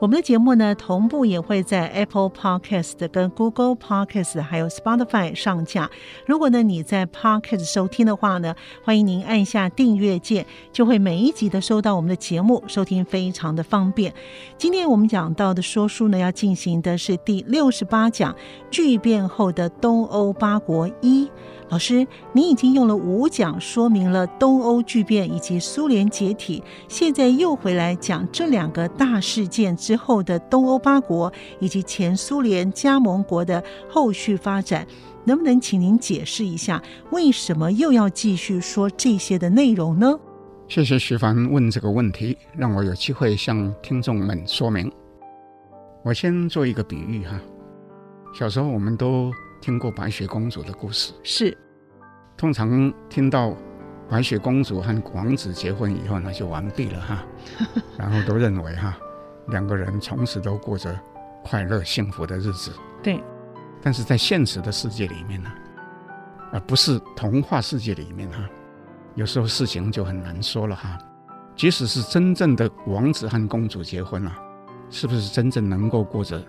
我们的节目呢，同步也会在 Apple Podcast、跟 Google Podcast 还有 Spotify 上架。如果呢你在 Podcast 收听的话呢，欢迎您按下订阅键，就会每一集的收到我们的节目，收听非常的方便。今天我们讲到的说书呢，要进行的是第六十八讲：巨变后的东欧八国一。老师，您已经用了五讲说明了东欧巨变以及苏联解体，现在又回来讲这两个大事件之后的东欧八国以及前苏联加盟国的后续发展，能不能请您解释一下，为什么又要继续说这些的内容呢？谢谢徐凡问这个问题，让我有机会向听众们说明。我先做一个比喻哈，小时候我们都。听过白雪公主的故事是，通常听到白雪公主和王子结婚以后，呢就完毕了哈，然后都认为哈，两个人从此都过着快乐幸福的日子。对，但是在现实的世界里面呢，而不是童话世界里面哈，有时候事情就很难说了哈。即使是真正的王子和公主结婚了，是不是真正能够过着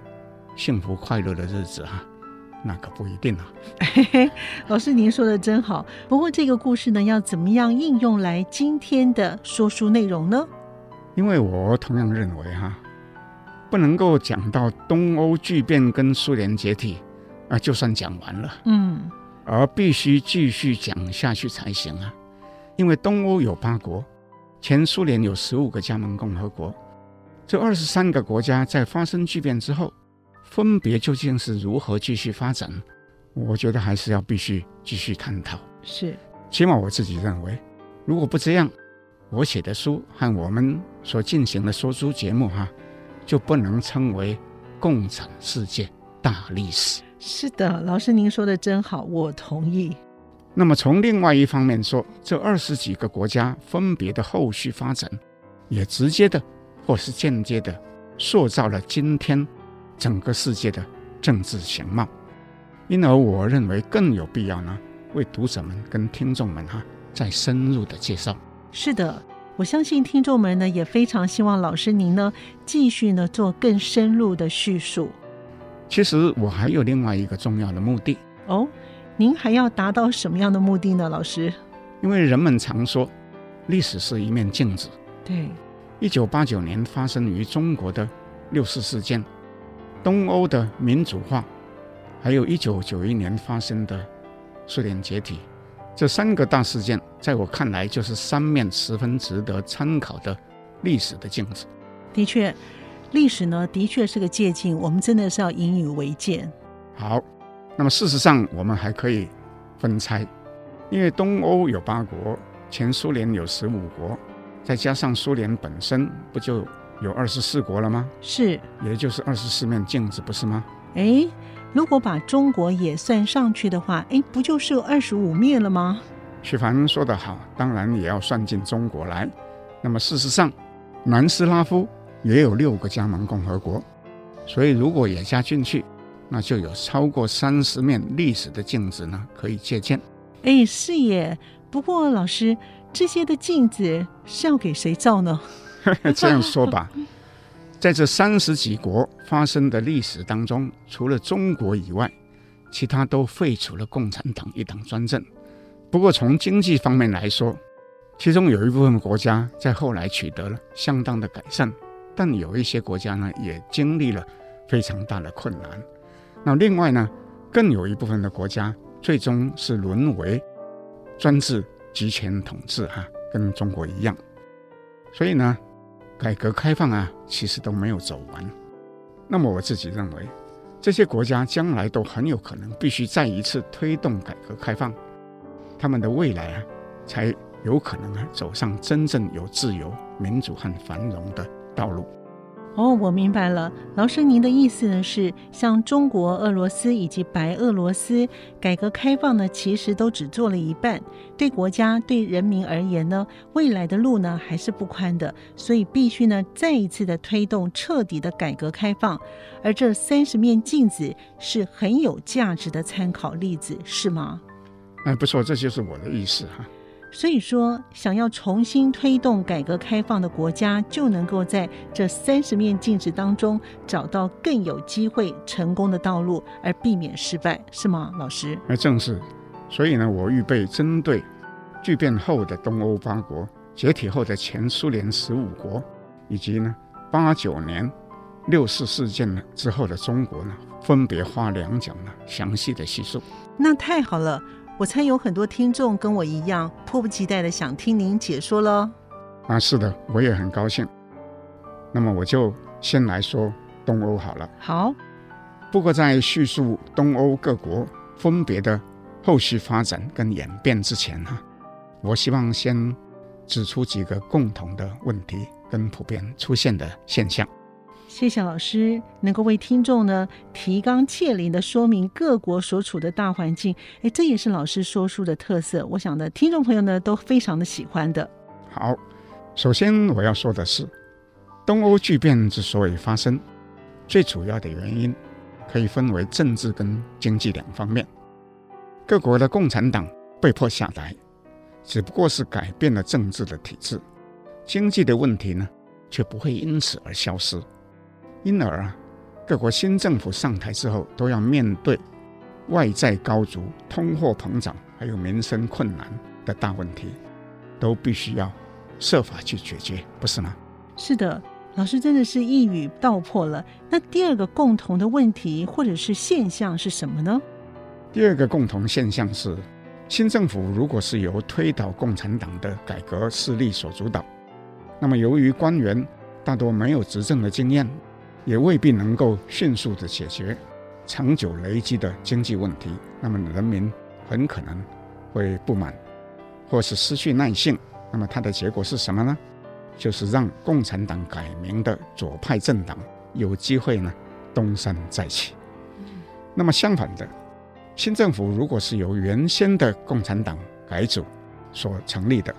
幸福快乐的日子哈？那可不一定啊。嘿嘿，老师您说的真好。不过这个故事呢，要怎么样应用来今天的说书内容呢？因为我同样认为哈，不能够讲到东欧巨变跟苏联解体啊，就算讲完了。嗯，而必须继续讲下去才行啊。因为东欧有八国，前苏联有十五个加盟共和国，这二十三个国家在发生巨变之后。分别究竟是如何继续发展？我觉得还是要必须继续探讨。是，起码我自己认为，如果不这样，我写的书和我们所进行的说书节目哈，就不能称为共产世界大历史。是的，老师您说的真好，我同意。那么从另外一方面说，这二十几个国家分别的后续发展，也直接的或是间接的塑造了今天。整个世界的政治形貌，因而我认为更有必要呢，为读者们跟听众们哈再深入的介绍。是的，我相信听众们呢也非常希望老师您呢继续呢做更深入的叙述。其实我还有另外一个重要的目的哦，您还要达到什么样的目的呢，老师？因为人们常说，历史是一面镜子。对，一九八九年发生于中国的六四事件。东欧的民主化，还有一九九一年发生的苏联解体，这三个大事件，在我看来就是三面十分值得参考的历史的镜子。的确，历史呢，的确是个借镜，我们真的是要引以为鉴。好，那么事实上，我们还可以分拆，因为东欧有八国，前苏联有十五国，再加上苏联本身，不就？有二十四国了吗？是，也就是二十四面镜子，不是吗？哎，如果把中国也算上去的话，哎，不就是有二十五面了吗？徐凡说得好，当然也要算进中国来。那么事实上，南斯拉夫也有六个加盟共和国，所以如果也加进去，那就有超过三十面历史的镜子呢，可以借鉴。哎，是耶。不过老师，这些的镜子是要给谁照呢？这样说吧，在这三十几国发生的历史当中，除了中国以外，其他都废除了共产党一党专政。不过从经济方面来说，其中有一部分国家在后来取得了相当的改善，但有一些国家呢，也经历了非常大的困难。那另外呢，更有一部分的国家最终是沦为专制集权统治啊，跟中国一样。所以呢，改革开放啊，其实都没有走完。那么我自己认为，这些国家将来都很有可能必须再一次推动改革开放，他们的未来啊，才有可能啊走上真正有自由、民主和繁荣的道路。哦，我明白了，老师，您的意思呢是，像中国、俄罗斯以及白俄罗斯改革开放呢，其实都只做了一半，对国家、对人民而言呢，未来的路呢还是不宽的，所以必须呢再一次的推动彻底的改革开放，而这三十面镜子是很有价值的参考例子，是吗？哎，不错，这就是我的意思哈。所以说，想要重新推动改革开放的国家，就能够在这三十面镜子当中找到更有机会成功的道路，而避免失败，是吗，老师？那正是。所以呢，我预备针对巨变后的东欧八国、解体后的前苏联十五国，以及呢八九年六四事件呢之后的中国呢，分别花两讲呢详细的叙述。那太好了。我猜有很多听众跟我一样，迫不及待的想听您解说了。啊，是的，我也很高兴。那么我就先来说东欧好了。好。不过在叙述东欧各国分别的后续发展跟演变之前哈，我希望先指出几个共同的问题跟普遍出现的现象。谢谢老师能够为听众呢提纲挈领的说明各国所处的大环境，哎，这也是老师说书的特色。我想呢，听众朋友呢都非常的喜欢的。好，首先我要说的是，东欧剧变之所以发生，最主要的原因可以分为政治跟经济两方面。各国的共产党被迫下台，只不过是改变了政治的体制，经济的问题呢却不会因此而消失。因而啊，各国新政府上台之后，都要面对外债高筑、通货膨胀，还有民生困难的大问题，都必须要设法去解决，不是吗？是的，老师真的是一语道破了。那第二个共同的问题或者是现象是什么呢？第二个共同现象是，新政府如果是由推倒共产党的改革势力所主导，那么由于官员大多没有执政的经验。也未必能够迅速地解决长久累积的经济问题，那么人民很可能会不满，或是失去耐性。那么它的结果是什么呢？就是让共产党改名的左派政党有机会呢东山再起。那么相反的，新政府如果是由原先的共产党改组所成立的，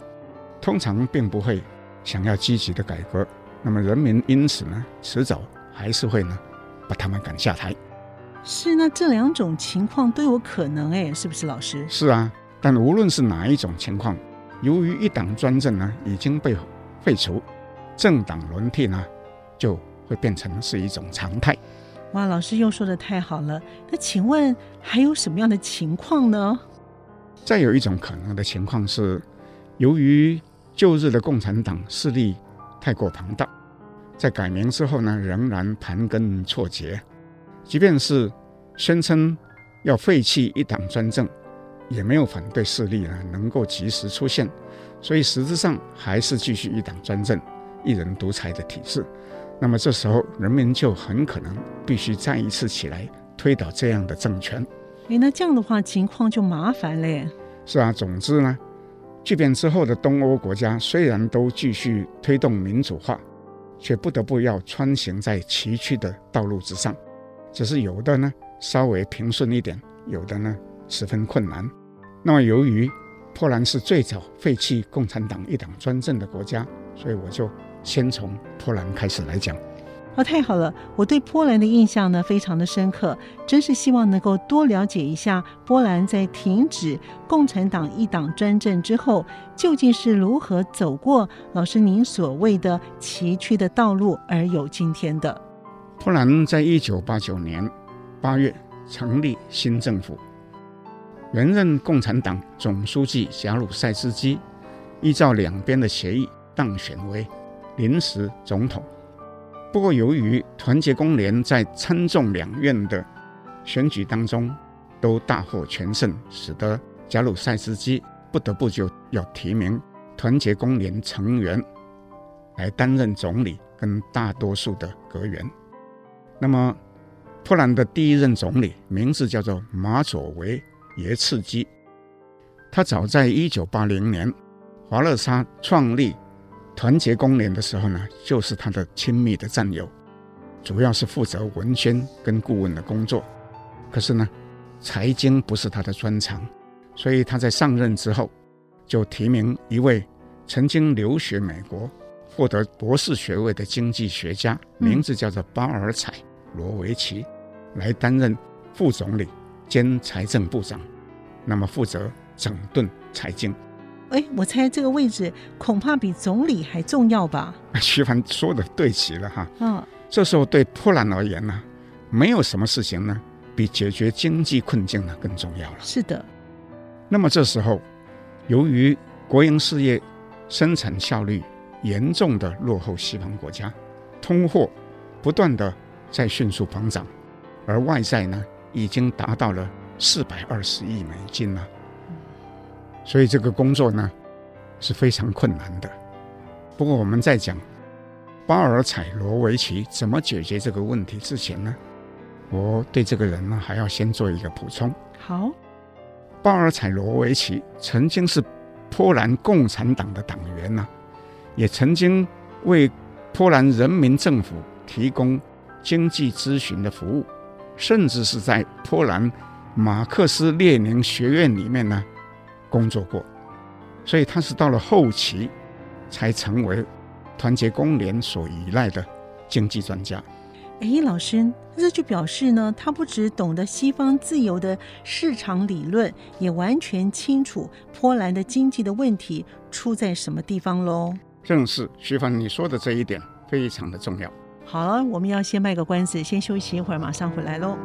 通常并不会想要积极的改革。那么人民因此呢，迟早。还是会呢，把他们赶下台。是，那这两种情况都有可能哎，是不是老师？是啊，但无论是哪一种情况，由于一党专政呢已经被废除，政党轮替呢就会变成是一种常态。哇，老师又说的太好了。那请问还有什么样的情况呢？再有一种可能的情况是，由于旧日的共产党势力太过庞大。在改名之后呢，仍然盘根错节。即便是宣称要废弃一党专政，也没有反对势力呢能够及时出现，所以实质上还是继续一党专政、一人独裁的体制。那么这时候，人民就很可能必须再一次起来推倒这样的政权。诶，那这样的话，情况就麻烦了耶。是啊，总之呢，巨变之后的东欧国家虽然都继续推动民主化。却不得不要穿行在崎岖的道路之上，只是有的呢稍微平顺一点，有的呢十分困难。那么由于波兰是最早废弃共产党一党专政的国家，所以我就先从波兰开始来讲。哦，太好了！我对波兰的印象呢非常的深刻，真是希望能够多了解一下波兰在停止共产党一党专政之后，究竟是如何走过老师您所谓的崎岖的道路，而有今天的。波兰在一九八九年八月成立新政府，原任共产党总书记贾鲁塞斯基依照两边的协议当选为临时总统。不过，由于团结工联在参众两院的选举当中都大获全胜，使得贾鲁塞斯基不得不就要提名团结工联成员来担任总理跟大多数的阁员。那么，波兰的第一任总理名字叫做马佐维耶茨基，他早在一九八零年华勒沙创立团结工联的时候呢，就是他的亲密的战友，主要是负责文宣跟顾问的工作。可是呢，财经不是他的专长，所以他在上任之后，就提名一位曾经留学美国、获得博士学位的经济学家，名字叫做巴尔采。罗维奇来担任副总理兼财政部长，那么负责整顿财经。哎，我猜这个位置恐怕比总理还重要吧？徐帆说的对极了哈。嗯、哦，这时候对波兰而言呢，没有什么事情呢比解决经济困境呢更重要了。是的。那么这时候，由于国营事业生产效率严重的落后西方国家，通货不断的。在迅速膨胀，而外债呢，已经达到了四百二十亿美金了。所以这个工作呢是非常困难的。不过我们在讲巴尔采罗维奇怎么解决这个问题之前呢，我对这个人呢还要先做一个补充。好，巴尔采罗维奇曾经是波兰共产党的党员呢，也曾经为波兰人民政府提供。经济咨询的服务，甚至是在波兰马克思列宁学院里面呢工作过，所以他是到了后期才成为团结工联所依赖的经济专家。哎，老师，这就表示呢，他不只懂得西方自由的市场理论，也完全清楚波兰的经济的问题出在什么地方喽。正是徐凡你说的这一点非常的重要。好了，我们要先卖个关子，先休息一会儿，马上回来喽。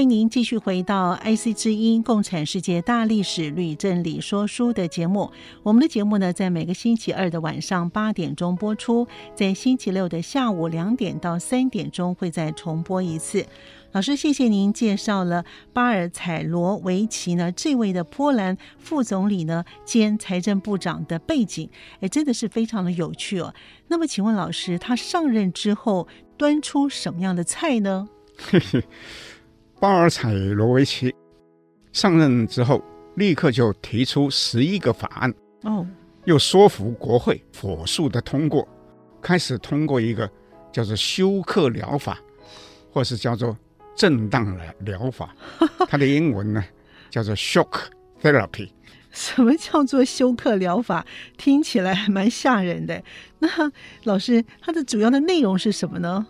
欢迎您继续回到 IC 之音《共产世界大历史吕正理说书》的节目。我们的节目呢，在每个星期二的晚上八点钟播出，在星期六的下午两点到三点钟会再重播一次。老师，谢谢您介绍了巴尔采罗维奇呢这位的波兰副总理呢兼财政部长的背景，哎，真的是非常的有趣哦。那么，请问老师，他上任之后端出什么样的菜呢？巴尔采罗维奇上任之后，立刻就提出十一个法案，哦，又说服国会火速的通过，开始通过一个叫做休克疗法，或是叫做震荡疗法，它的英文呢叫做 shock therapy。什么叫做休克疗法？听起来还蛮吓人的。那老师，它的主要的内容是什么呢？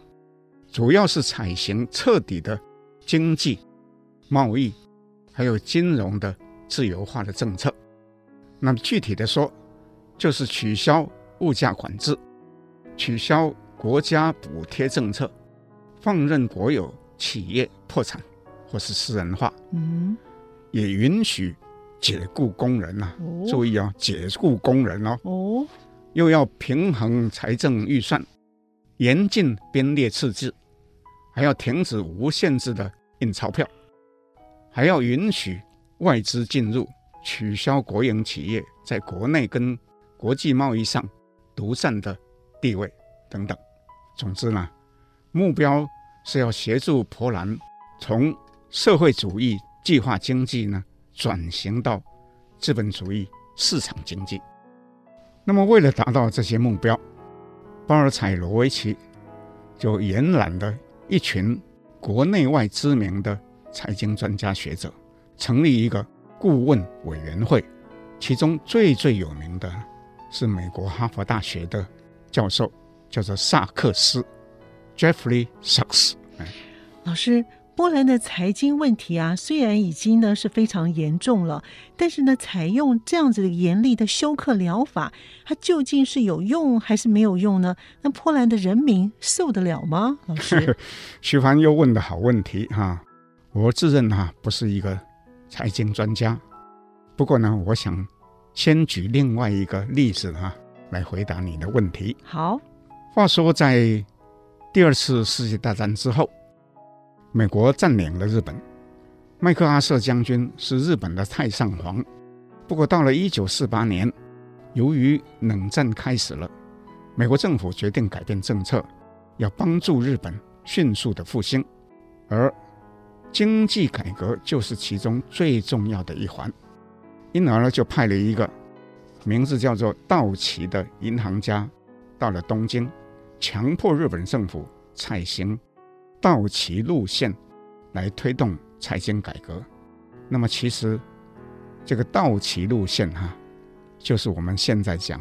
主要是采行彻底的。经济、贸易还有金融的自由化的政策，那么具体的说，就是取消物价管制，取消国家补贴政策，放任国有企业破产或是私人化，嗯，也允许解雇工人呐、啊。哦、注意啊，解雇工人哦。哦，又要平衡财政预算，严禁编列赤字，还要停止无限制的。印钞票，还要允许外资进入，取消国营企业在国内跟国际贸易上独占的地位等等。总之呢，目标是要协助波兰从社会主义计划经济呢转型到资本主义市场经济。那么，为了达到这些目标，巴尔采罗维奇就延揽了一群。国内外知名的财经专家学者成立一个顾问委员会，其中最最有名的是美国哈佛大学的教授，叫做萨克斯 （Jeffrey Sachs）。老师。波兰的财经问题啊，虽然已经呢是非常严重了，但是呢，采用这样子的严厉的休克疗法，它究竟是有用还是没有用呢？那波兰的人民受得了吗？老师，徐凡又问的好问题哈，我自认哈不是一个财经专家，不过呢，我想先举另外一个例子哈来回答你的问题。好，话说，在第二次世界大战之后，美国占领了日本，麦克阿瑟将军是日本的太上皇。不过，到了一九四八年，由于冷战开始了，美国政府决定改变政策，要帮助日本迅速的复兴，而经济改革就是其中最重要的一环。因而呢，就派了一个名字叫做道奇的银行家到了东京。强迫日本政府采行道奇路线来推动财经改革。那么，其实这个道奇路线哈、就是我们现在讲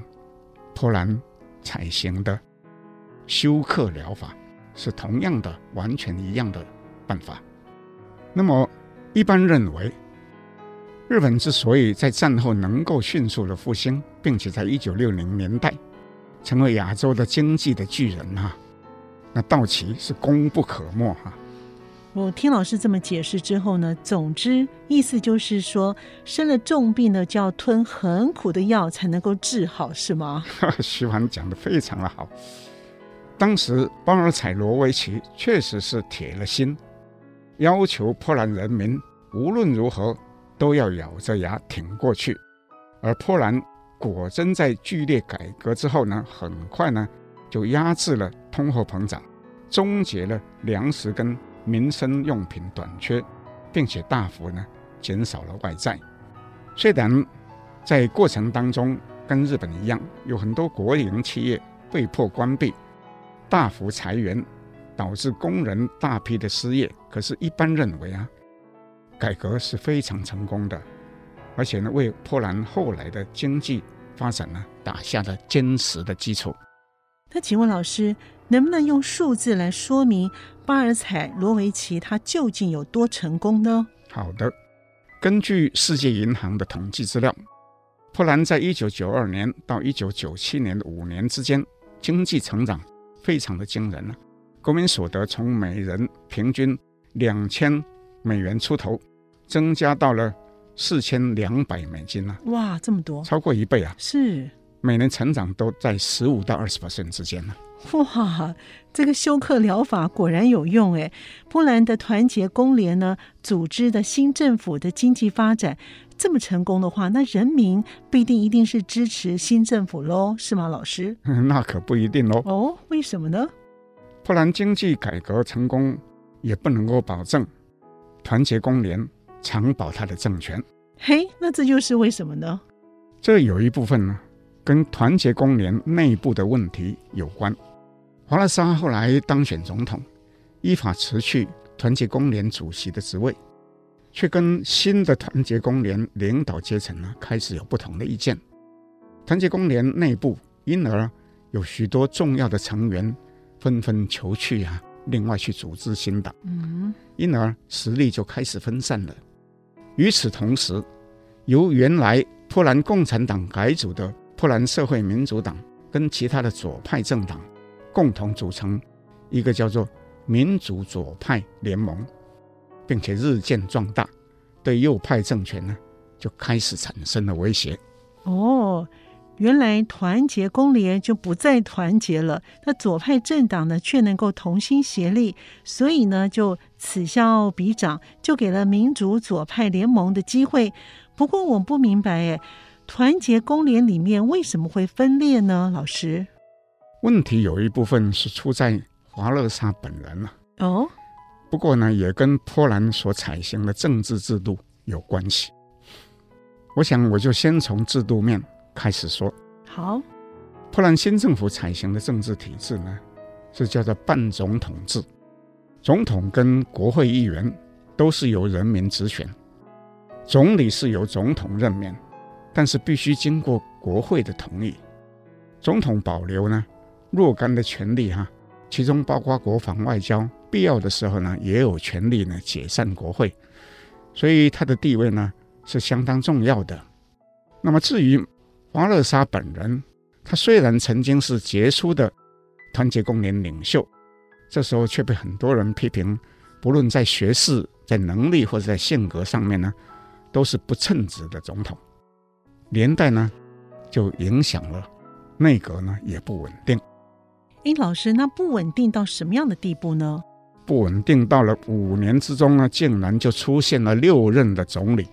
波兰采行的休克疗法，是同样的、完全一样的办法。那么，一般认为，日本之所以在战后能够迅速的复兴，并且在一九六零年代。成为亚洲的经济的巨人哈、那道奇是功不可没哈、啊。我听老师这么解释之后呢，总之意思就是说，生了重病呢，就要吞很苦的药才能够治好，是吗？徐帆讲的非常的好。当时巴尔采罗维奇确实是铁了心，要求波兰人民无论如何都要咬着牙挺过去，而波兰。果真在剧烈改革之后呢，很快呢就压制了通货膨胀，终结了粮食跟民生用品短缺，并且大幅呢减少了外债。虽然在过程当中跟日本一样，有很多国营企业被迫关闭，大幅裁员，导致工人大批的失业。可是，一般认为啊，改革是非常成功的。而且呢，为波兰后来的经济发展呢打下了坚实的基础。那请问老师，能不能用数字来说明巴尔采罗维奇他究竟有多成功呢？好的，根据世界银行的统计资料，波兰在一九九二年到一九九七年的五年之间，经济成长非常的惊人了，国民所得从每人平均两千美元出头，增加到了。四千两百美金呢、啊？哇，这么多，超过一倍啊！是每年成长都在十五到二十 percent 之间呢、啊。哇，这个休克疗法果然有用诶！波兰的团结工联呢，组织的新政府的经济发展这么成功的话，那人民不一定一定是支持新政府喽，是吗，老师？那可不一定喽。哦，为什么呢？波兰经济改革成功，也不能够保证团结工联。长保他的政权，嘿，那这就是为什么呢？这有一部分呢，跟团结工联内部的问题有关。华拉沙后来当选总统，依法辞去团结工联主席的职位，却跟新的团结工联领导阶层呢开始有不同的意见。团结工联内部因而有许多重要的成员纷纷求去啊，另外去组织新党，嗯，因而实力就开始分散了。与此同时，由原来波兰共产党改组的波兰社会民主党跟其他的左派政党共同组成一个叫做民主左派联盟，并且日渐壮大，对右派政权呢就开始产生了威胁。哦。原来团结工联就不再团结了，那左派政党呢却能够同心协力，所以呢就此消彼长，就给了民主左派联盟的机会。不过我不明白，哎，团结工联里面为什么会分裂呢？老师，问题有一部分是出在华勒沙本人了。哦，不过呢也跟波兰所采行的政治制度有关系。我想我就先从制度面。开始说好，波兰新政府采行的政治体制呢，是叫做半总统制，总统跟国会议员都是由人民直选，总理是由总统任免，但是必须经过国会的同意。总统保留呢若干的权利哈，其中包括国防外交，必要的时候呢也有权利呢解散国会，所以他的地位呢是相当重要的。那么至于华勒沙本人，他虽然曾经是杰出的团结工联领袖，这时候却被很多人批评，不论在学识、在能力或者在性格上面呢，都是不称职的总统，连带呢就影响了内阁呢也不稳定。哎，老师，那不稳定到什么样的地步呢？不稳定到了五年之中呢，竟然就出现了六任的总理。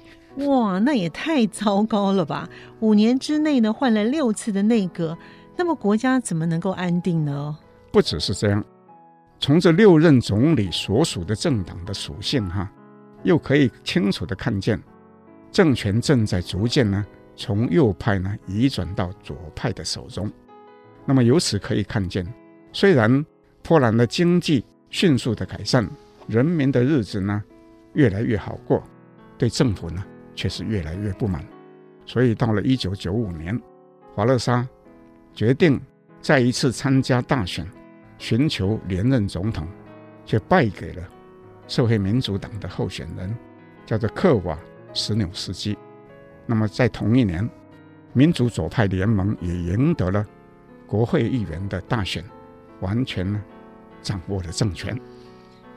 哇，那也太糟糕了吧！五年之内呢，换了六次的内阁，那么国家怎么能够安定呢？不只是这样，从这六任总理所属的政党的属性哈，又可以清楚的看见，政权正在逐渐呢从右派呢移转到左派的手中。那么由此可以看见，虽然波兰的经济迅速的改善，人民的日子呢越来越好过，对政府呢却是越来越不满。所以到了一九九五年，华勒沙决定再一次参加大选，寻求连任总统，却败给了社会民主党的候选人，叫做克瓦什纽斯基。那么在同一年，民主左派联盟也赢得了。国会议员的大选，完全呢掌握了政权。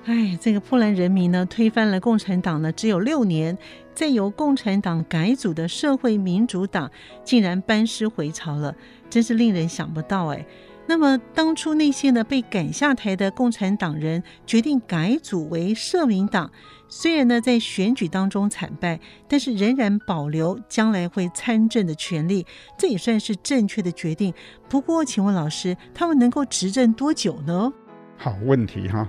哎，这个波兰人民呢推翻了共产党呢，只有六年，再由共产党改组的社会民主党竟然班师回朝了，真是令人想不到哎。那么当初那些呢被赶下台的共产党人决定改组为社民党。虽然呢，在选举当中惨败，但是仍然保留将来会参政的权利，这也算是正确的决定。不过，请问老师，他们能够执政多久呢？好问题哈！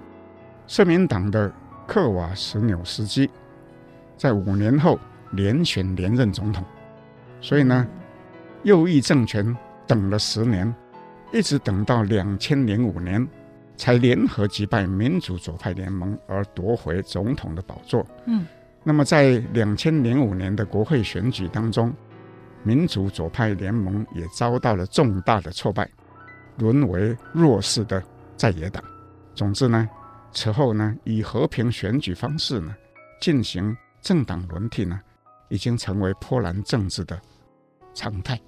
社民党的克瓦什纽斯基在五年后连选连任总统，所以呢，右翼政权等了十年，一直等到两千零五年。才联合击败民主左派联盟而夺回总统的宝座。嗯，那么在两千零五年的国会选举当中，民主左派联盟也遭到了重大的挫败，沦为弱势的在野党。总之呢，此后呢，以和平选举方式呢进行政党轮替呢，已经成为波兰政治的常态。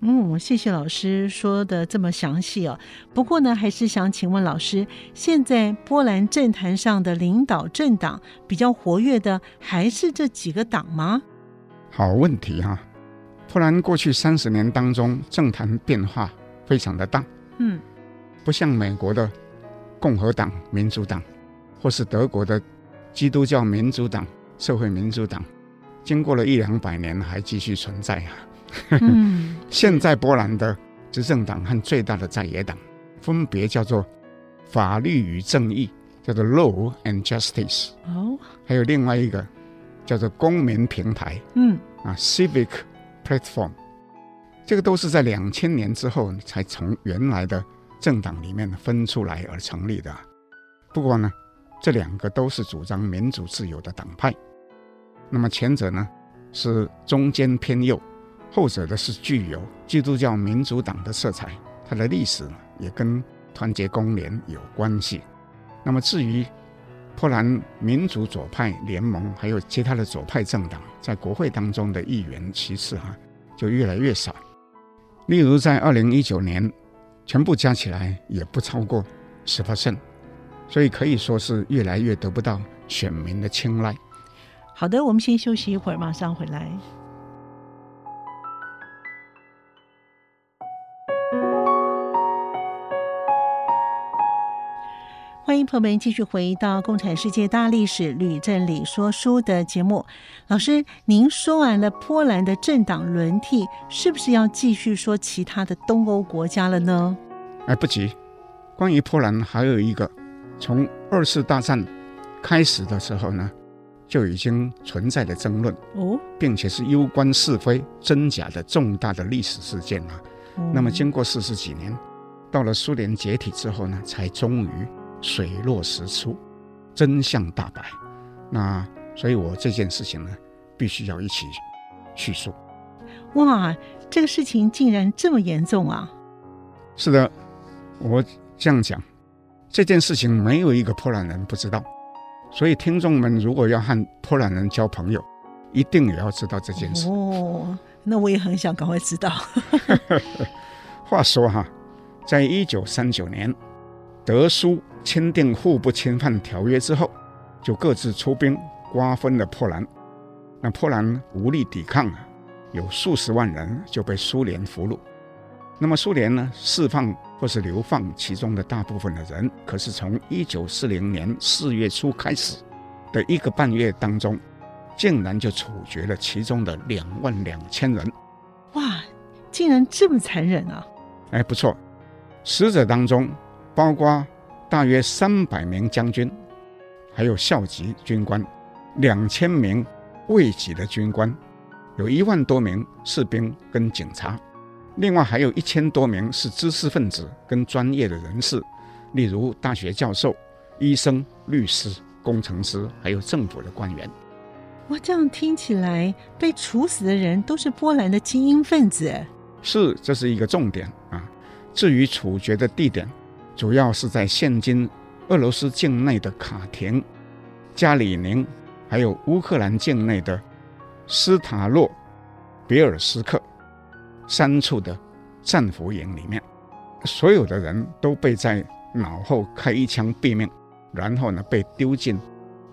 嗯，谢谢老师说的这么详细哦。不过呢，还是想请问老师，现在波兰政坛上的领导政党比较活跃的，还是这几个党吗？好问题哈。波兰过去三十年当中，政坛变化非常的大。嗯，不像美国的共和党、民主党，或是德国的基督教民主党、社会民主党，经过了一两百年还继续存在啊。嗯，现在波兰的执政党和最大的在野党分别叫做法律与正义，叫做 Law and Justice。哦，还有另外一个叫做公民平台。嗯，啊，Civic Platform，这个都是在两千年之后才从原来的政党里面分出来而成立的。不过呢，这两个都是主张民主自由的党派。那么前者呢是中间偏右。后者的是具有基督教民主党的色彩，它的历史也跟团结公联有关系。那么至于波兰民主左派联盟还有其他的左派政党在国会当中的议员，其次哈就越来越少。例如在二零一九年，全部加起来也不超过十 percent，所以可以说是越来越得不到选民的青睐。好的，我们先休息一会儿，马上回来。欢迎朋友们继续回到《共产世界大历史吕振理说书》的节目。老师，您说完了波兰的政党轮替，是不是要继续说其他的东欧国家了呢？哎，不急。关于波兰，还有一个从二次大战开始的时候呢，就已经存在的争论哦，并且是攸关是非真假的重大的历史事件啊。哦、那么经过四十几年，到了苏联解体之后呢，才终于。水落石出，真相大白。那所以，我这件事情呢，必须要一起叙述。哇，这个事情竟然这么严重啊！是的，我这样讲，这件事情没有一个波兰人不知道。所以，听众们如果要和波兰人交朋友，一定也要知道这件事。哦，那我也很想赶快知道。话说哈，在一九三九年，德苏签订互不侵犯条约之后，就各自出兵瓜分了波兰。那波兰无力抵抗啊，有数十万人就被苏联俘虏。那么苏联呢，释放或是流放其中的大部分的人，可是从一九四零年四月初开始的一个半月当中，竟然就处决了其中的两万两千人。哇，竟然这么残忍啊！哎，不错，死者当中包括大约三百名将军，还有校级军官，两千名卫级的军官，有一万多名士兵跟警察。另外还有一千多名是知识分子跟专业的人士，例如大学教授、医生、律师、工程师，还有政府的官员。哇，这样听起来，被处死的人都是波兰的精英分子。是，这是一个重点啊。至于处决的地点，主要是在现今俄罗斯境内的卡廷、加里宁，还有乌克兰境内的斯塔洛别尔斯克。三处的战俘营里面，所有的人都被在脑后开一枪毙命，然后呢被丢进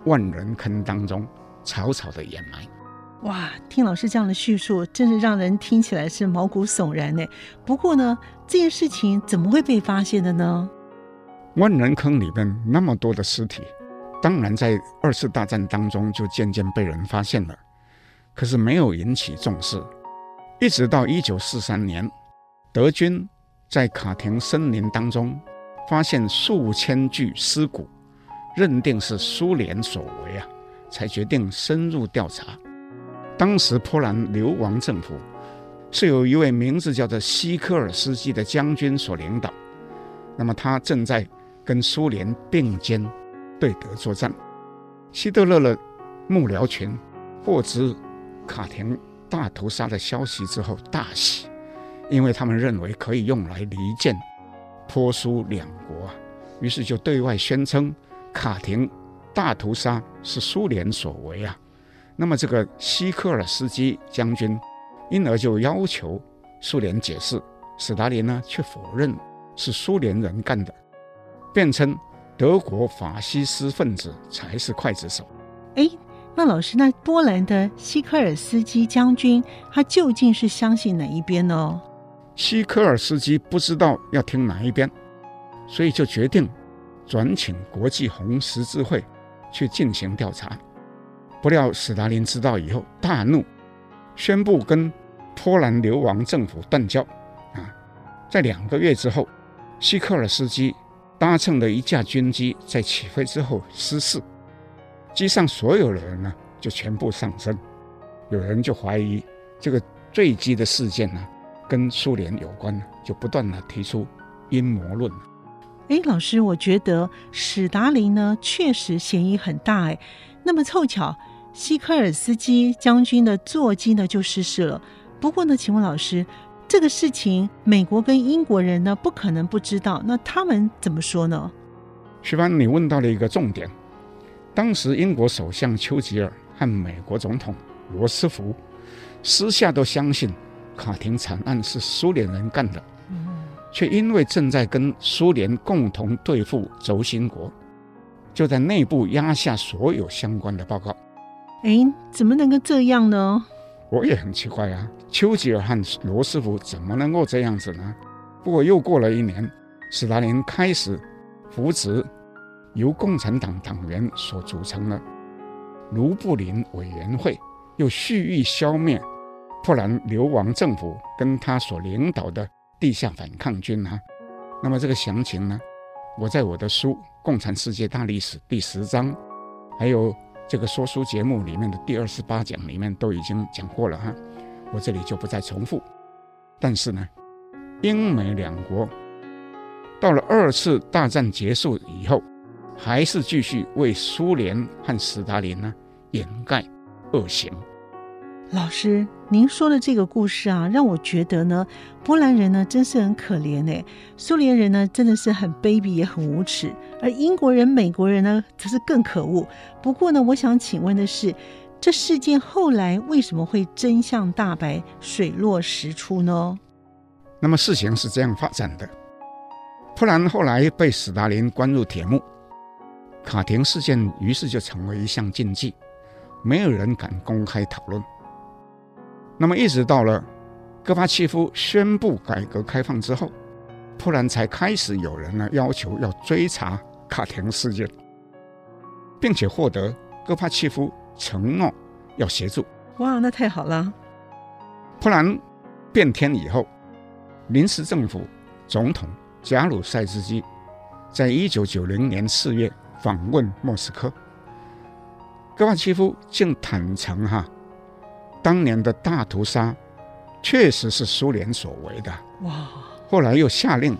万人坑当中，草草的掩埋。哇，听老师这样的叙述，真是让人听起来是毛骨悚然呢。不过呢，这件事情怎么会被发现的呢？万人坑里面那么多的尸体，当然在二次大战当中就渐渐被人发现了，可是没有引起重视。一直到一九四三年，德军在卡廷森林当中发现数千具尸骨，认定是苏联所为啊，才决定深入调查。当时波兰流亡政府是由一位名字叫做西科尔斯基的将军所领导，那么他正在跟苏联并肩对德作战。希特勒的幕僚群获知卡廷大屠杀的消息之后大喜，因为他们认为可以用来离间波苏两国啊，于是就对外宣称卡廷大屠杀是苏联所为啊。那么这个希科尔斯基将军因而就要求苏联解释，史达林呢却否认是苏联人干的，辩称德国法西斯分子才是刽子手。哎。那老师，那波兰的希科尔斯基将军，他究竟是相信哪一边呢？希科尔斯基不知道要听哪一边，所以就决定转请国际红十字会去进行调查。不料史达林知道以后大怒，宣布跟波兰流亡政府断交。啊，在两个月之后，希克尔斯基搭乘的一架军机在起飞之后失事。机上所有的人呢，就全部丧生。有人就怀疑这个坠机的事件呢，跟苏联有关，就不断的提出阴谋论。哎，老师，我觉得史达林呢，确实嫌疑很大。哎，那么凑巧，西科尔斯基将军的座机呢就失事了。不过呢，请问老师，这个事情美国跟英国人呢不可能不知道，那他们怎么说呢？徐帆，你问到了一个重点。当时，英国首相丘吉尔和美国总统罗斯福私下都相信卡廷惨案是苏联人干的，却因为正在跟苏联共同对付轴心国，就在内部压下所有相关的报告。哎，怎么能够这样呢？我也很奇怪啊，丘吉尔和罗斯福怎么能够这样子呢？不过又过了一年，斯大林开始扶植。由共产党党员所组成的卢布林委员会，又蓄意消灭波兰流亡政府跟他所领导的地下反抗军啊。那么这个详情呢，我在我的书《共产世界大历史》第十章，还有这个说书节目里面的第二十八讲里面都已经讲过了哈，我这里就不再重复。但是呢，英美两国到了二次大战结束以后。还是继续为苏联和斯大林呢掩盖恶行。老师，您说的这个故事啊，让我觉得呢，波兰人呢真是很可怜哎，苏联人呢真的是很卑鄙也很无耻，而英国人、美国人呢则是更可恶。不过呢，我想请问的是，这事件后来为什么会真相大白、水落石出呢？那么事情是这样发展的：波兰后来被斯大林关入铁幕。卡廷事件于是就成为一项禁忌，没有人敢公开讨论。那么一直到了戈巴契夫宣布改革开放之后，突然才开始有人呢要求要追查卡廷事件，并且获得戈巴契夫承诺要协助。哇，那太好了！波兰变天以后，临时政府总统贾鲁塞斯基在一九九零年四月访问莫斯科，戈巴契夫竟坦诚哈，当年的大屠杀确实是苏联所为的。哇！后来又下令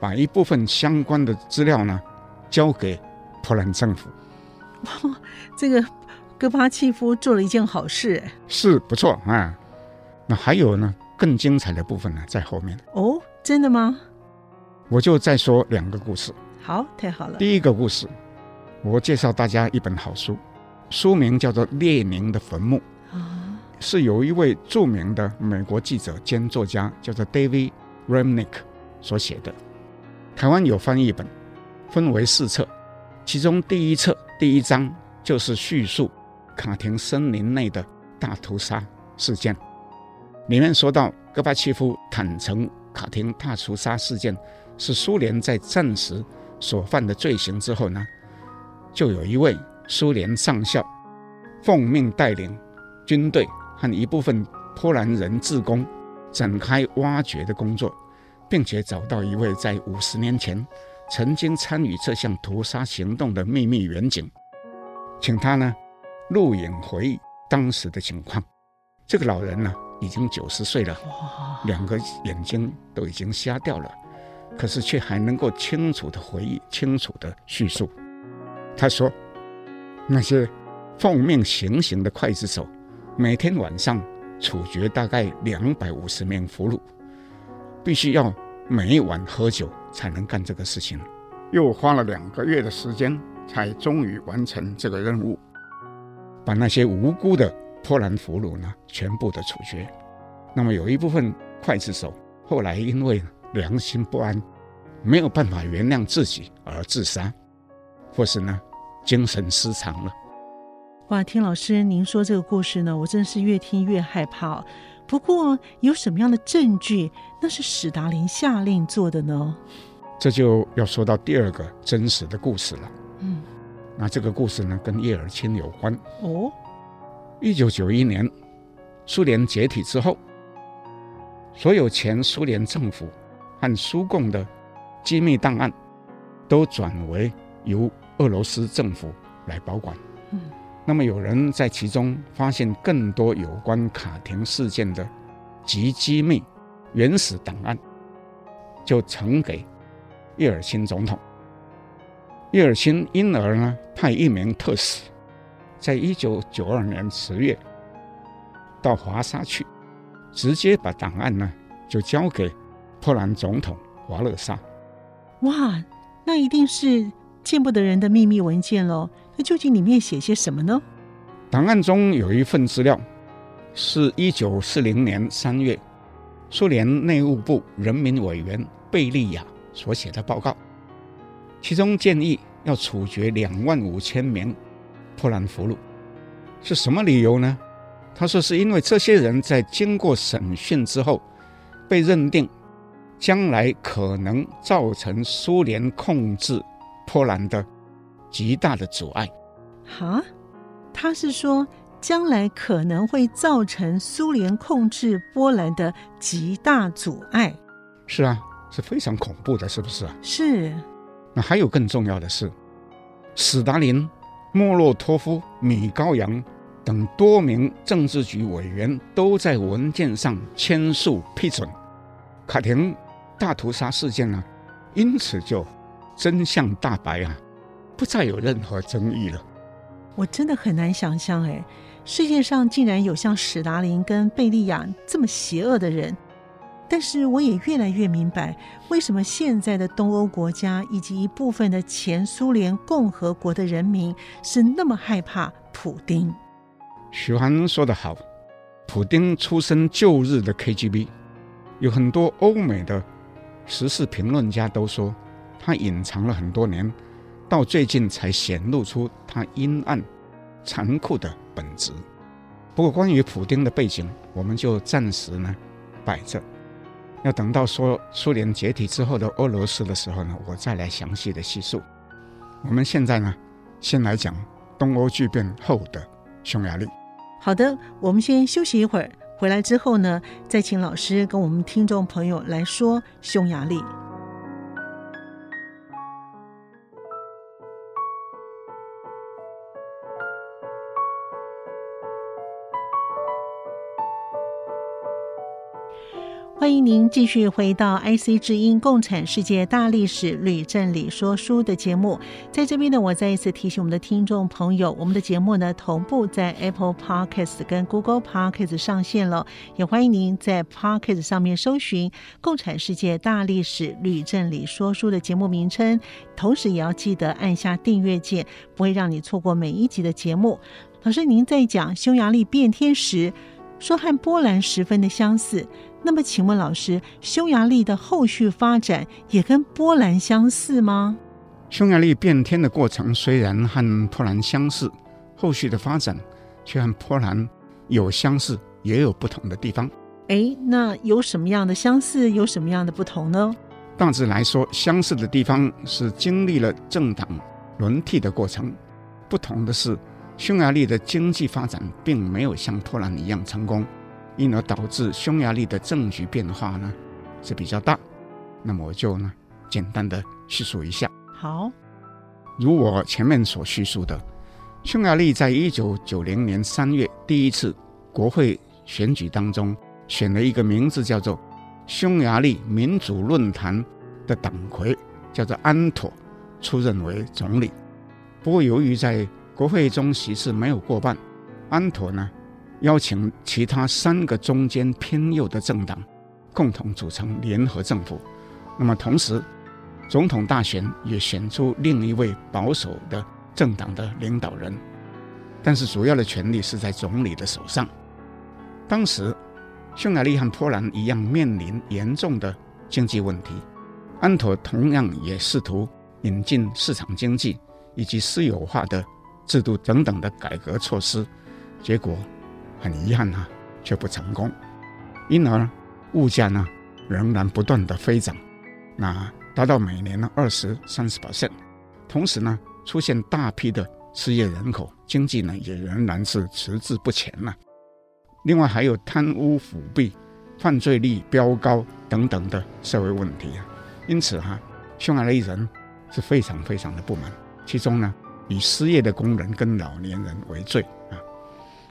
把一部分相关的资料呢交给波兰政府。哇，这个戈巴契夫做了一件好事，是不错啊。那还有呢，更精彩的部分呢，在后面。哦，真的吗？我就再说两个故事。好，太好了。第一个故事，我介绍大家一本好书，书名叫做《列宁的坟墓》，啊，是有一位著名的美国记者兼作家，叫做 David Remnick 所写的。台湾有翻译本，分为四册，其中第一册第一章就是叙述卡廷森林内的大屠杀事件。里面说到，戈巴契夫坦承卡廷大屠杀事件是苏联在战时所犯的罪行之后呢，就有一位苏联上校奉命带领军队和一部分波兰人志工展开挖掘的工作，并且找到一位在五十年前曾经参与这项屠杀行动的秘密远警，请他呢录影回忆当时的情况。这个老人呢，已经九十岁了，两个眼睛都已经瞎掉了，可是却还能够清楚的回忆、清楚的叙述。他说：“那些奉命行刑的刽子手，每天晚上处决大概两百五十名俘虏，必须要每晚喝酒才能干这个事情，又花了两个月的时间，才终于完成这个任务，把那些无辜的。”波兰俘虏呢，全部的处决。那么有一部分刽子手后来因为良心不安，没有办法原谅自己而自杀，或是呢精神失常了。哇，听老师您说这个故事呢，我真是越听越害怕。不过有什么样的证据，那是史达林下令做的呢？这就要说到第二个真实的故事了。嗯，那这个故事呢，跟叶尔钦有关。哦。一九九一年，苏联解体之后，所有前苏联政府和苏共的机密档案都转为由俄罗斯政府来保管。嗯，那么有人在其中发现更多有关卡廷事件的极机密原始档案，就呈给叶尔钦总统。叶尔钦因而呢，派一名特使。在一九九二年十月，到华沙去，直接把档案呢就交给波兰总统华勒萨。哇，那一定是见不得人的秘密文件喽！那究竟里面写些什么呢？档案中有一份资料，是一九四零年三月，苏联内务部人民委员贝利亚所写的报告，其中建议要处决两万五千名。波兰俘虏是什么理由呢？他说是因为这些人在经过审讯之后，被认定将来可能造成苏联控制波兰的极大的阻碍。哈，他是说将来可能会造成苏联控制波兰的极大阻碍。是啊，是非常恐怖的，是不是啊？是。那还有更重要的是，史达林。莫洛托夫、米高扬等多名政治局委员都在文件上签署批准，卡廷大屠杀事件呢，因此就真相大白啊，不再有任何争议了。我真的很难想象，哎，世界上竟然有像史达林跟贝利亚这么邪恶的人。但是我也越来越明白，为什么现在的东欧国家以及一部分的前苏联共和国的人民是那么害怕普丁。许涵说得好，普丁出身旧日的 KGB，有很多欧美的时事评论家都说，他隐藏了很多年，到最近才显露出他阴暗、残酷的本质。不过，关于普丁的背景，我们就暂时呢。摆着。要等到说苏联解体之后的俄罗斯的时候呢，我再来详细的叙述。我们现在呢，先来讲东欧剧变后的匈牙利。好的，我们先休息一会儿，回来之后呢，再请老师跟我们听众朋友来说匈牙利。欢迎您继续回到 IC 之音《共产世界大历史吕振理说书》的节目。在这边呢，我再一次提醒我们的听众朋友，我们的节目呢同步在 Apple Podcast 跟 Google Podcast 上线了。也欢迎您在 Podcast 上面搜寻《共产世界大历史吕振理说书》的节目名称，同时也要记得按下订阅键，不会让你错过每一集的节目。老师，您在讲匈牙利变天时，说和波兰十分的相似。那么，请问老师，匈牙利的后续发展也跟波兰相似吗？匈牙利变天的过程虽然和波兰相似，后续的发展却和波兰有相似，也有不同的地方。哎，那有什么样的相似，有什么样的不同呢？大致来说，相似的地方是经历了政党轮替的过程，不同的是，匈牙利的经济发展并没有像波兰一样成功。因而导致匈牙利的政局变化呢是比较大，那么我就呢简单的叙述一下。好，如我前面所叙述的，匈牙利在一九九零年三月第一次国会选举当中，选了一个名字叫做“匈牙利民主论坛”的党魁，叫做安妥，出任为总理。不过由于在国会中席次没有过半，安妥呢，邀请其他三个中间偏右的政党共同组成联合政府。那么同时，总统大选也选出另一位保守的政党的领导人。但是主要的权力是在总理的手上。当时，匈牙利和波兰一样面临严重的经济问题。安妥同样也试图引进市场经济以及私有化的制度等等的改革措施，结果。很遗憾啊，却不成功，因而物价呢仍然不断的飞涨，那达到每年呢二十三十 percent，同时呢出现大批的失业人口，经济呢也仍然是迟滞不前呐。另外还有贪污腐弊、犯罪率飙高等等的社会问题啊，因此哈，匈牙利人是非常非常的不满，其中呢以失业的工人跟老年人为最。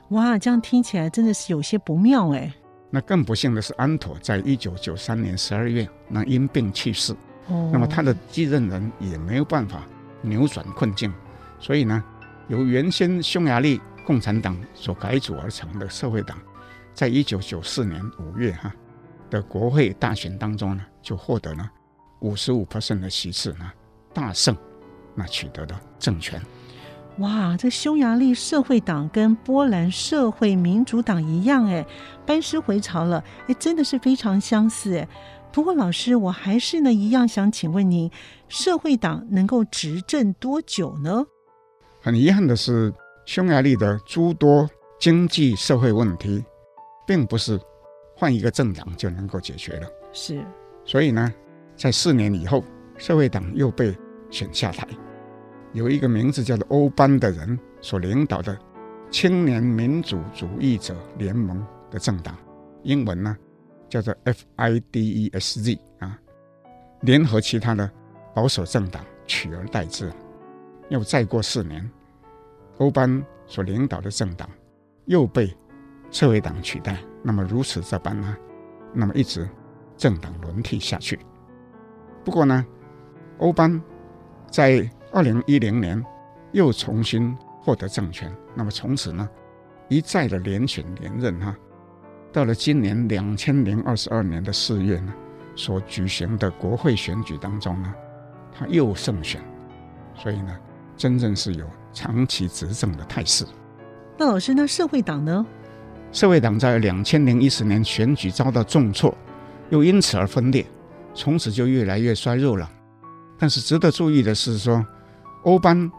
哇，这样听起来真的是有些不妙哎。那更不幸的是，安妥在一九九三年十二月那因病去世。哦。那么他的继任人也没有办法扭转困境，所以呢，由原先匈牙利共产党所改组而成的社会党，在一九九四年五月哈的国会大选当中呢，就获得了五十五 percent 的席次呢，大胜，那取得了政权。哇，这匈牙利社会党跟波兰社会民主党一样，哎，班师回朝了，哎，真的是非常相似，哎。不过老师，我还是呢一样想请问您，社会党能够执政多久呢？很遗憾的是，匈牙利的诸多经济社会问题，并不是换一个政党就能够解决的。是，所以呢，在四年以后，社会党又被选下台。有一个名字叫做欧班的人所领导的青年民主主义者联盟的政党，英文呢叫做 FIDESZ 啊，联合其他的保守政党取而代之。又再过四年，欧班所领导的政党又被社会党取代。那么如此这般呢，那么一直政党轮替下去。不过呢，欧班在二零一零年，又重新获得政权。那么从此呢，一再的连选连任哈。到了今年两千零二十二年的四月呢，所举行的国会选举当中呢，他又胜选。所以呢，真正是有长期执政的态势。那老师，那社会党呢？社会党在两千零一十年选举遭到重挫，又因此而分裂，从此就越来越衰弱了。但是值得注意的是说。欧班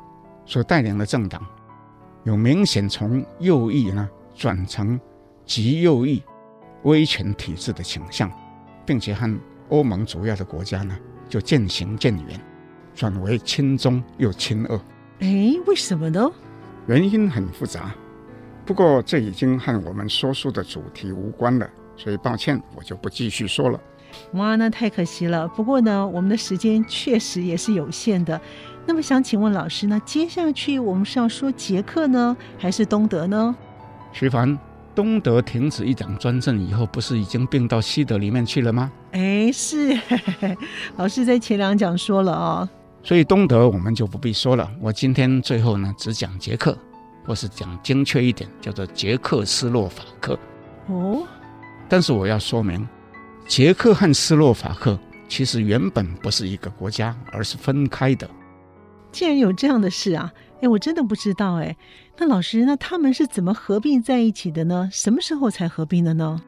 所带领的政党有明显从右翼呢转成极右翼，威权体制的倾向，并且和欧盟主要的国家呢就渐行渐远，转为亲中又亲俄。哎，为什么呢？原因很复杂，不过这已经和我们说书的主题无关了，所以抱歉，我就不继续说了。哇，那太可惜了。不过呢，我们的时间确实也是有限的。那么想请问老师呢，接下去我们是要说捷克呢，还是东德呢？徐凡，东德停止一党专政以后，不是已经并到西德里面去了吗？哎，是，老师在前两讲说了哦。所以东德我们就不必说了。我今天最后呢，只讲捷克，或是讲精确一点，叫做捷克斯洛伐克。哦，但是我要说明，捷克和斯洛伐克其实原本不是一个国家，而是分开的。竟然有这样的事啊！哎，我真的不知道哎。那老师，那他们是怎么合并在一起的呢？什么时候才合并的呢？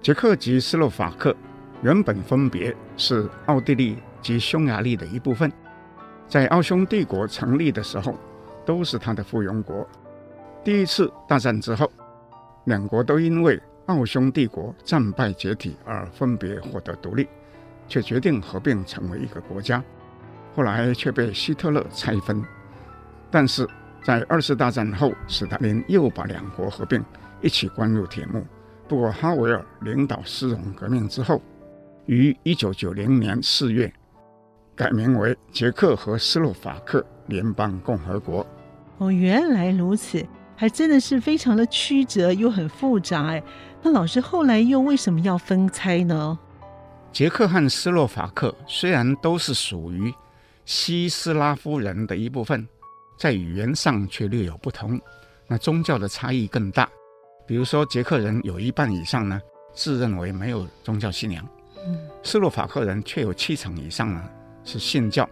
捷克及斯洛伐克原本分别是奥地利及匈牙利的一部分。在奥匈帝国成立的时候，都是他的附庸国。第一次大战之后，两国都因为奥匈帝国战败解体而分别获得独立，却决定合并成为一个国家。后来却被希特勒拆分。但是在二次大战后，斯大林又把两国合并，一起关入铁幕。不过哈维尔领导丝绒革命之后，于一九九零年四月。改名为捷克和斯洛伐克联邦共和国。哦，原来如此，还真的是非常的曲折又很复杂哎。那老师后来又为什么要分拆呢？捷克和斯洛伐克虽然都是属于西斯拉夫人的一部分，在语言上却略有不同，那宗教的差异更大。比如说，捷克人有一半以上呢自认为没有宗教信仰，嗯，斯洛伐克人却有七成以上呢。是信教，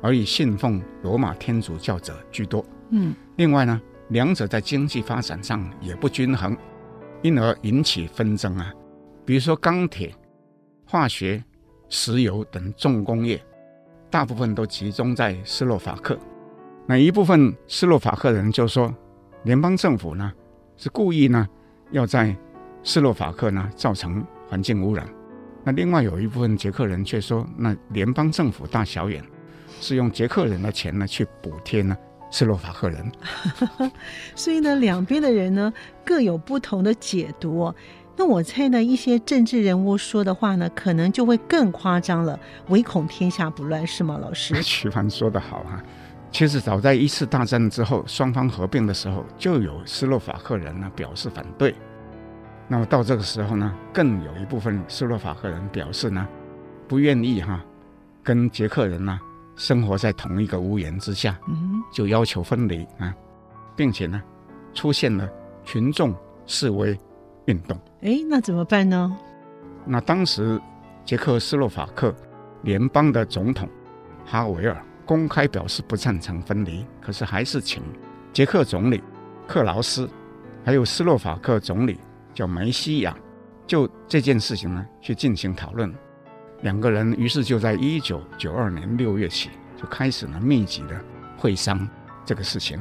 而以信奉罗马天主教者居多。嗯，另外呢，两者在经济发展上也不均衡，因而引起纷争啊。比如说钢铁、化学、石油等重工业，大部分都集中在斯洛伐克。那一部分斯洛伐克人就说，联邦政府呢是故意呢要在斯洛伐克呢造成环境污染。那另外有一部分捷克人却说，那联邦政府大小眼，是用捷克人的钱呢去补贴呢斯洛伐克人，所以呢两边的人呢各有不同的解读。那我猜呢一些政治人物说的话呢，可能就会更夸张了，唯恐天下不乱，是吗，老师？徐凡说的好啊，其实早在一次大战之后，双方合并的时候，就有斯洛伐克人呢表示反对。那么到这个时候呢，更有一部分斯洛伐克人表示呢，不愿意哈，跟捷克人呢生活在同一个屋檐之下，就要求分离啊，并且呢，出现了群众示威运动。哎，那怎么办呢？那当时捷克斯洛伐克联邦的总统哈维尔公开表示不赞成分离，可是还是请捷克总理克劳斯，还有斯洛伐克总理。叫梅西亚，就这件事情呢去进行讨论，两个人于是就在一九九二年六月起就开始了密集的会商这个事情。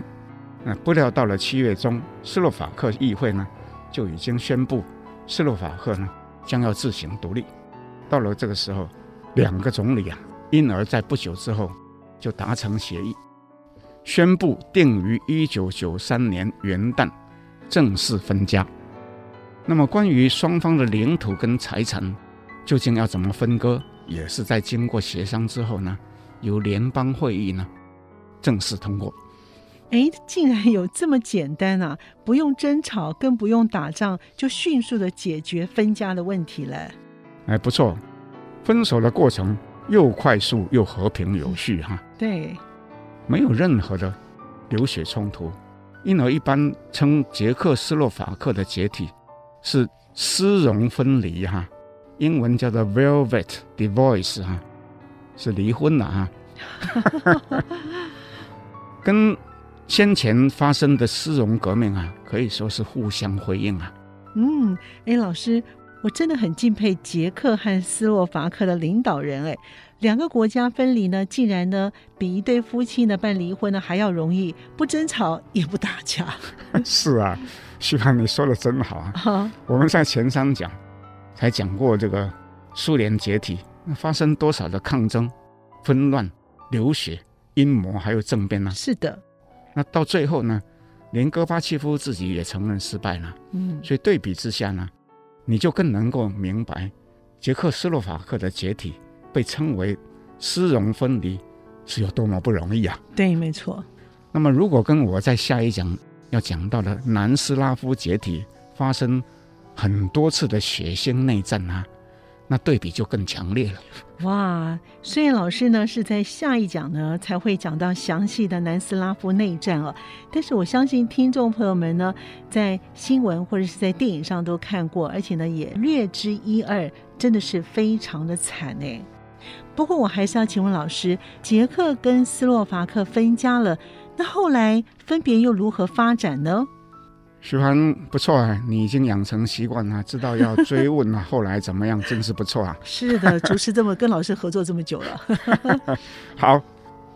那不料到了七月中，斯洛伐克议会呢就已经宣布斯洛伐克呢将要自行独立。到了这个时候，两个总理啊，因而在不久之后就达成协议，宣布定于一九九三年元旦正式分家。那么，关于双方的领土跟财产究竟要怎么分割，也是在经过协商之后呢，由联邦会议呢正式通过。哎，竟然有这么简单啊！不用争吵，更不用打仗，就迅速的解决分家的问题了。哎，不错，分手的过程又快速又和平有序哈。对，没有任何的流血冲突，因而一般称捷克斯洛伐克的解体。是丝绒分离哈，英文叫做 velvet divorce 哈，是离婚了哈，跟先前发生的丝绒革命啊，可以说是互相辉映啊。嗯，哎，老师，我真的很敬佩捷克和斯洛伐克的领导人，哎，两个国家分离呢，竟然呢比一对夫妻呢办离婚呢还要容易，不争吵也不打架。是啊，徐帆，你说的真好啊！啊我们在前三讲才讲过这个苏联解体，那发生多少的抗争、纷乱、流血、阴谋，还有政变呢？是的。那到最后呢，连戈巴契夫自己也承认失败了。嗯，所以对比之下呢，你就更能够明白，捷克斯洛伐克的解体被称为丝绒分离是有多么不容易啊！对，没错。那么，如果跟我在下一讲要讲到的南斯拉夫解体发生很多次的血腥内战啊，那对比就更强烈了。哇，虽然老师呢是在下一讲呢才会讲到详细的南斯拉夫内战哦，但是我相信听众朋友们呢在新闻或者是在电影上都看过，而且呢也略知一二，真的是非常的惨哎。不过我还是要请问老师，捷克跟斯洛伐克分家了，那后来分别又如何发展呢？徐凡不错啊，你已经养成习惯了，知道要追问了，后来怎么样，真是不错啊。是的，主持这么跟老师合作这么久了。好，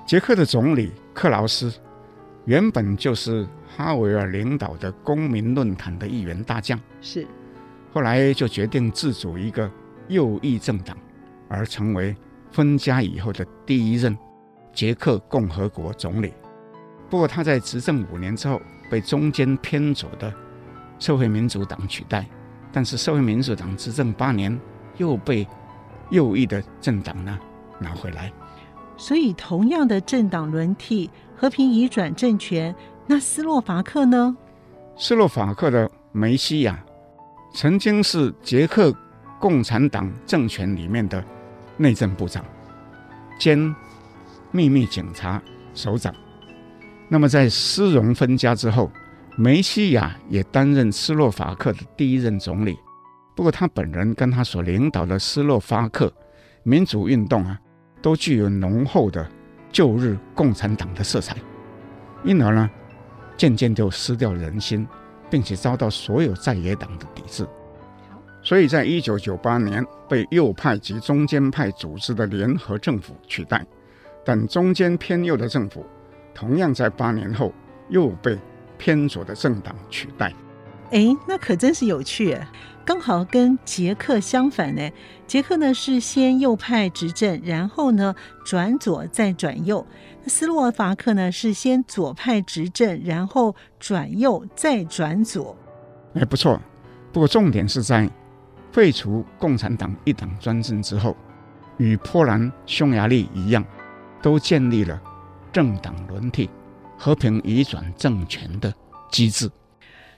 捷克的总理克劳斯原本就是哈维尔领导的公民论坛的一员大将，是，后来就决定自主一个右翼政党，而成为分家以后的第一任捷克共和国总理。不过他在执政五年之后，被中间偏左的社会民主党取代，但是社会民主党执政八年，又被右翼的政党呢拿回来。所以，同样的政党轮替，和平移转政权，那斯洛伐克呢？斯洛伐克的梅西亚曾经是捷克共产党政权里面的内政部长兼秘密警察首长。那么，在斯隆分家之后，梅西亚也担任斯洛伐克的第一任总理。不过，他本人跟他所领导的斯洛伐克民主运动啊，都具有浓厚的旧日共产党的色彩，因而呢，渐渐就失掉人心，并且遭到所有在野党的抵制。所以在一九九八年，被右派及中间派组织的联合政府取代，但中间偏右的政府。同样在八年后又被偏左的政党取代。哎，那可真是有趣，刚好跟捷克相反呢。捷克呢是先右派执政，然后呢转左再转右；斯洛伐克呢是先左派执政，然后转右再转左。哎，不错。不过重点是在废除共产党一党专政之后，与波兰、匈牙利一样，都建立了。政党轮替、和平移转政权的机制。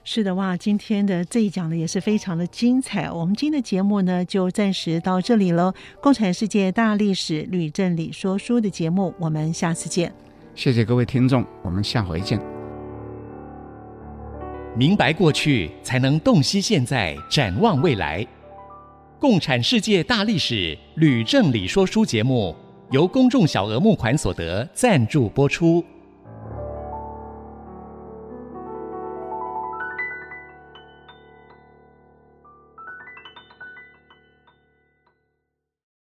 是的，哇，今天的这一讲呢也是非常的精彩。我们今天的节目呢就暂时到这里喽。共产世界大历史吕正理说书的节目，我们下次见。谢谢各位听众，我们下回见。明白过去，才能洞悉现在，展望未来。共产世界大历史吕正理说书节目。由公众小额募款所得赞助播出。